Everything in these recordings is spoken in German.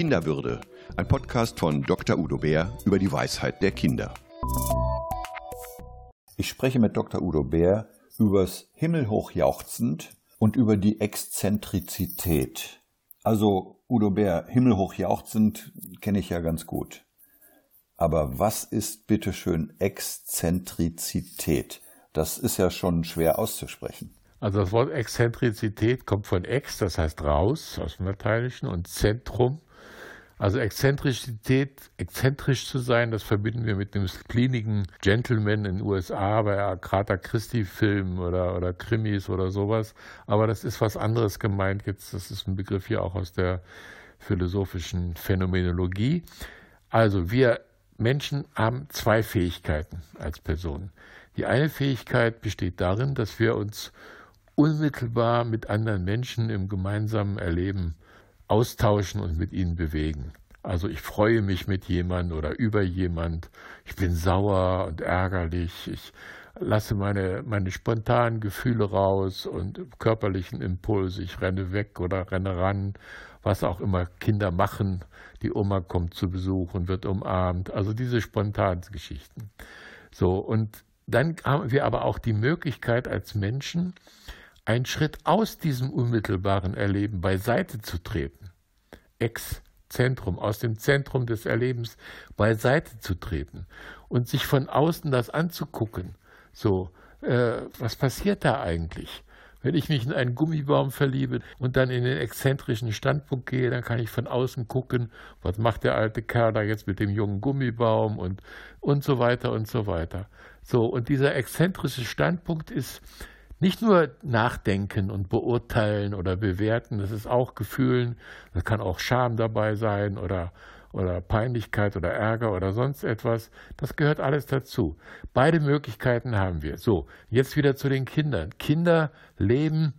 Kinderwürde, ein Podcast von Dr. Udo Bär über die Weisheit der Kinder. Ich spreche mit Dr. Udo Bär übers Himmelhoch jauchzend und über die Exzentrizität. Also Udo Bär, Himmelhoch jauchzend kenne ich ja ganz gut. Aber was ist bitteschön Exzentrizität? Das ist ja schon schwer auszusprechen. Also das Wort Exzentrizität kommt von ex, das heißt raus aus dem Lateinischen, und Zentrum. Also Exzentrizität, exzentrisch zu sein, das verbinden wir mit dem spleenigen Gentleman in den USA bei Agatha Christie-Filmen oder, oder Krimis oder sowas. Aber das ist was anderes gemeint jetzt. Das ist ein Begriff hier auch aus der philosophischen Phänomenologie. Also wir Menschen haben zwei Fähigkeiten als Personen. Die eine Fähigkeit besteht darin, dass wir uns unmittelbar mit anderen Menschen im gemeinsamen Erleben austauschen und mit ihnen bewegen. Also ich freue mich mit jemand oder über jemand. Ich bin sauer und ärgerlich. Ich lasse meine, meine spontanen Gefühle raus und körperlichen Impulse. Ich renne weg oder renne ran, was auch immer Kinder machen. Die Oma kommt zu Besuch und wird umarmt. Also diese spontanen Geschichten. So, und dann haben wir aber auch die Möglichkeit als Menschen, einen Schritt aus diesem unmittelbaren Erleben beiseite zu treten. Ex-Zentrum, aus dem Zentrum des Erlebens beiseite zu treten und sich von außen das anzugucken. So, äh, was passiert da eigentlich? Wenn ich mich in einen Gummibaum verliebe und dann in den exzentrischen Standpunkt gehe, dann kann ich von außen gucken, was macht der alte Kerl da jetzt mit dem jungen Gummibaum und, und so weiter und so weiter. So, und dieser exzentrische Standpunkt ist nicht nur nachdenken und beurteilen oder bewerten, das ist auch Gefühlen, da kann auch Scham dabei sein oder, oder Peinlichkeit oder Ärger oder sonst etwas. Das gehört alles dazu. Beide Möglichkeiten haben wir. So, jetzt wieder zu den Kindern. Kinder leben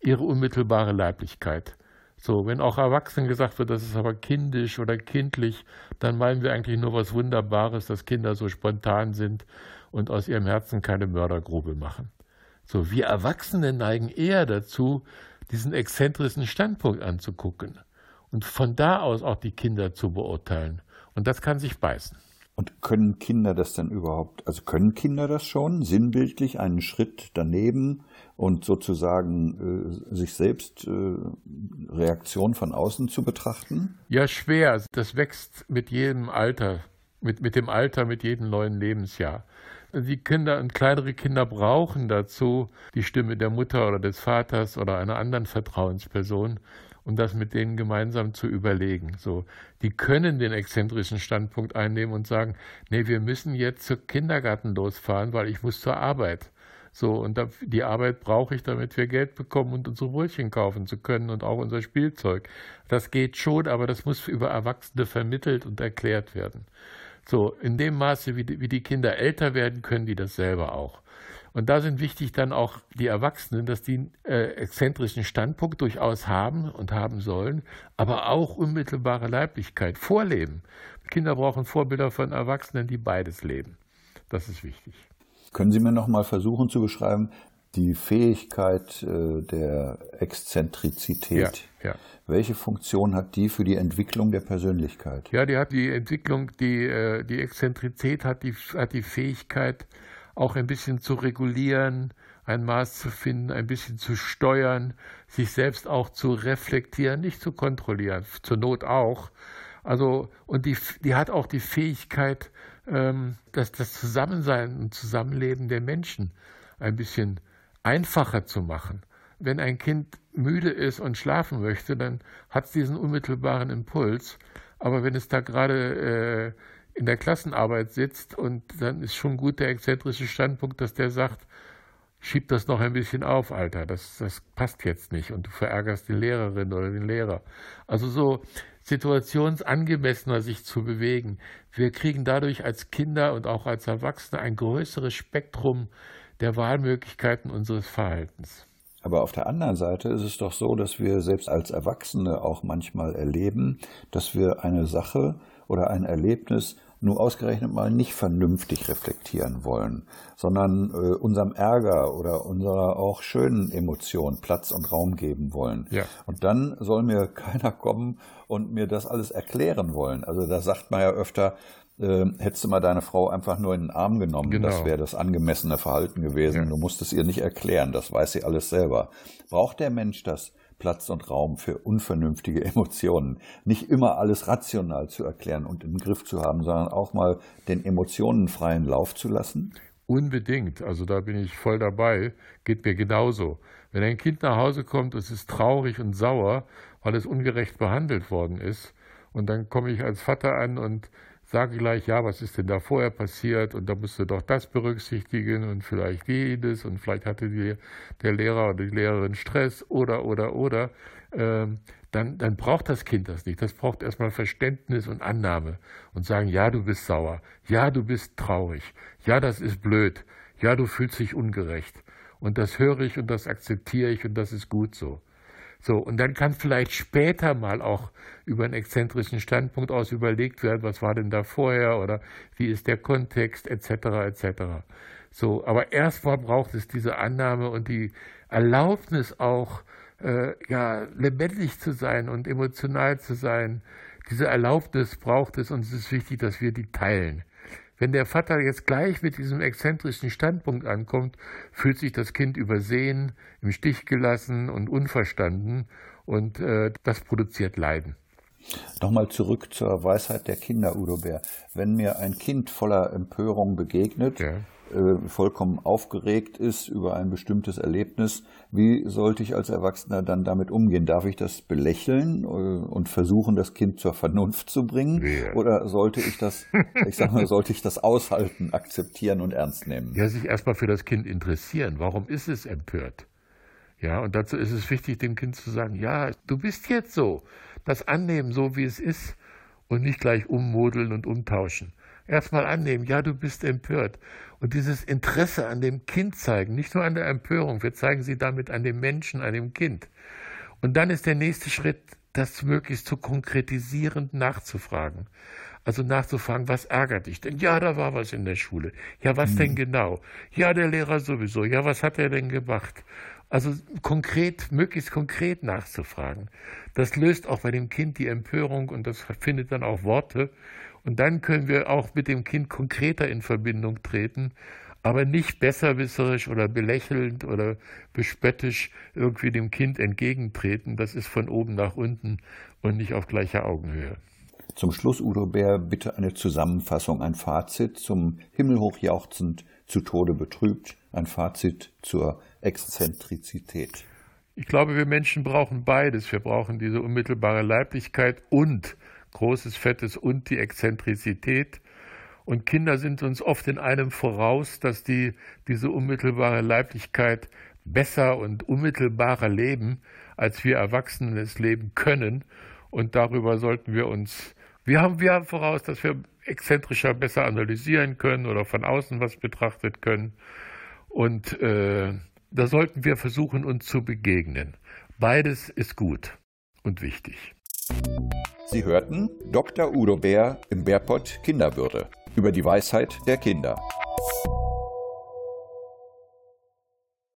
ihre unmittelbare Leiblichkeit. So, wenn auch Erwachsenen gesagt wird, das ist aber kindisch oder kindlich, dann meinen wir eigentlich nur was Wunderbares, dass Kinder so spontan sind und aus ihrem Herzen keine Mördergrube machen. So, wir Erwachsene neigen eher dazu, diesen exzentrischen Standpunkt anzugucken und von da aus auch die Kinder zu beurteilen. Und das kann sich beißen. Und können Kinder das dann überhaupt, also können Kinder das schon, sinnbildlich einen Schritt daneben und sozusagen äh, sich selbst äh, Reaktion von außen zu betrachten? Ja, schwer. Das wächst mit jedem Alter, mit, mit dem Alter, mit jedem neuen Lebensjahr die Kinder und kleinere Kinder brauchen dazu die Stimme der Mutter oder des Vaters oder einer anderen Vertrauensperson, um das mit denen gemeinsam zu überlegen. So, die können den exzentrischen Standpunkt einnehmen und sagen, nee, wir müssen jetzt zum Kindergarten losfahren, weil ich muss zur Arbeit. So, und die Arbeit brauche ich, damit wir Geld bekommen und unsere Brötchen kaufen zu können und auch unser Spielzeug. Das geht schon, aber das muss über Erwachsene vermittelt und erklärt werden. So, in dem Maße, wie die, wie die Kinder älter werden, können die das selber auch. Und da sind wichtig dann auch die Erwachsenen, dass die äh, exzentrischen Standpunkt durchaus haben und haben sollen, aber auch unmittelbare Leiblichkeit vorleben. Kinder brauchen Vorbilder von Erwachsenen, die beides leben. Das ist wichtig. Können Sie mir noch mal versuchen zu beschreiben, die Fähigkeit äh, der Exzentrizität. Ja, ja. Welche Funktion hat die für die Entwicklung der Persönlichkeit? Ja, die hat die Entwicklung, die, äh, die Exzentrizität hat die, hat die Fähigkeit, auch ein bisschen zu regulieren, ein Maß zu finden, ein bisschen zu steuern, sich selbst auch zu reflektieren, nicht zu kontrollieren, zur Not auch. Also, und die, die hat auch die Fähigkeit, ähm, dass das Zusammensein und Zusammenleben der Menschen ein bisschen einfacher zu machen. Wenn ein Kind müde ist und schlafen möchte, dann hat es diesen unmittelbaren Impuls. Aber wenn es da gerade äh, in der Klassenarbeit sitzt und dann ist schon gut der exzentrische Standpunkt, dass der sagt, schieb das noch ein bisschen auf, Alter, das, das passt jetzt nicht und du verärgerst die Lehrerin oder den Lehrer. Also so situationsangemessener sich zu bewegen. Wir kriegen dadurch als Kinder und auch als Erwachsene ein größeres Spektrum der Wahlmöglichkeiten unseres Verhaltens. Aber auf der anderen Seite ist es doch so, dass wir selbst als Erwachsene auch manchmal erleben, dass wir eine Sache oder ein Erlebnis nur ausgerechnet mal nicht vernünftig reflektieren wollen, sondern äh, unserem Ärger oder unserer auch schönen Emotion Platz und Raum geben wollen. Ja. Und dann soll mir keiner kommen und mir das alles erklären wollen. Also da sagt man ja öfter, äh, hättest du mal deine Frau einfach nur in den Arm genommen, genau. das wäre das angemessene Verhalten gewesen. Ja. Du musst es ihr nicht erklären, das weiß sie alles selber. Braucht der Mensch das? Platz und Raum für unvernünftige Emotionen. Nicht immer alles rational zu erklären und im Griff zu haben, sondern auch mal den Emotionen freien Lauf zu lassen? Unbedingt. Also da bin ich voll dabei. Geht mir genauso. Wenn ein Kind nach Hause kommt, es ist traurig und sauer, weil es ungerecht behandelt worden ist, und dann komme ich als Vater an und sage gleich, ja, was ist denn da vorher passiert und da musst du doch das berücksichtigen und vielleicht jedes und vielleicht hatte die, der Lehrer oder die Lehrerin Stress oder, oder, oder, ähm, dann, dann braucht das Kind das nicht. Das braucht erstmal Verständnis und Annahme und sagen, ja, du bist sauer, ja, du bist traurig, ja, das ist blöd, ja, du fühlst dich ungerecht. Und das höre ich und das akzeptiere ich und das ist gut so. So, und dann kann vielleicht später mal auch über einen exzentrischen Standpunkt aus überlegt werden, was war denn da vorher oder wie ist der Kontext etc. etc. So, aber erstmal braucht es diese Annahme und die Erlaubnis auch, äh, ja, lebendig zu sein und emotional zu sein. Diese Erlaubnis braucht es und es ist wichtig, dass wir die teilen. Wenn der Vater jetzt gleich mit diesem exzentrischen Standpunkt ankommt, fühlt sich das Kind übersehen, im Stich gelassen und unverstanden und äh, das produziert Leiden. Nochmal zurück zur Weisheit der Kinder, Udo Bär. Wenn mir ein Kind voller Empörung begegnet, ja. Äh, vollkommen aufgeregt ist über ein bestimmtes Erlebnis, wie sollte ich als Erwachsener dann damit umgehen? Darf ich das belächeln äh, und versuchen, das Kind zur Vernunft zu bringen? Ja. Oder sollte ich das, ich sag mal, sollte ich das aushalten, akzeptieren und ernst nehmen? Ja, sich erstmal für das Kind interessieren. Warum ist es empört? Ja, und dazu ist es wichtig, dem Kind zu sagen, ja, du bist jetzt so. Das annehmen, so wie es ist und nicht gleich ummodeln und umtauschen erstmal annehmen, ja, du bist empört. Und dieses Interesse an dem Kind zeigen, nicht nur an der Empörung, wir zeigen sie damit an dem Menschen, an dem Kind. Und dann ist der nächste Schritt, das möglichst zu konkretisieren, nachzufragen. Also nachzufragen, was ärgert dich denn? Ja, da war was in der Schule. Ja, was mhm. denn genau? Ja, der Lehrer sowieso. Ja, was hat er denn gemacht? Also konkret, möglichst konkret nachzufragen. Das löst auch bei dem Kind die Empörung und das findet dann auch Worte. Und dann können wir auch mit dem Kind konkreter in Verbindung treten, aber nicht besserwisserisch oder belächelnd oder bespöttisch irgendwie dem Kind entgegentreten. Das ist von oben nach unten und nicht auf gleicher Augenhöhe. Zum Schluss, Udo Bär, bitte eine Zusammenfassung, ein Fazit zum Himmelhoch jauchzend, zu Tode betrübt, ein Fazit zur Exzentrizität. Ich glaube, wir Menschen brauchen beides. Wir brauchen diese unmittelbare Leiblichkeit und großes Fettes und die Exzentrizität. Und Kinder sind uns oft in einem voraus, dass die diese unmittelbare Leiblichkeit besser und unmittelbarer leben, als wir Erwachsenen es leben können. Und darüber sollten wir uns, wir haben, wir haben voraus, dass wir exzentrischer besser analysieren können oder von außen was betrachtet können. Und äh, da sollten wir versuchen, uns zu begegnen. Beides ist gut und wichtig. Sie hörten Dr. Udo Bär im Bärpott Kinderwürde über die Weisheit der Kinder.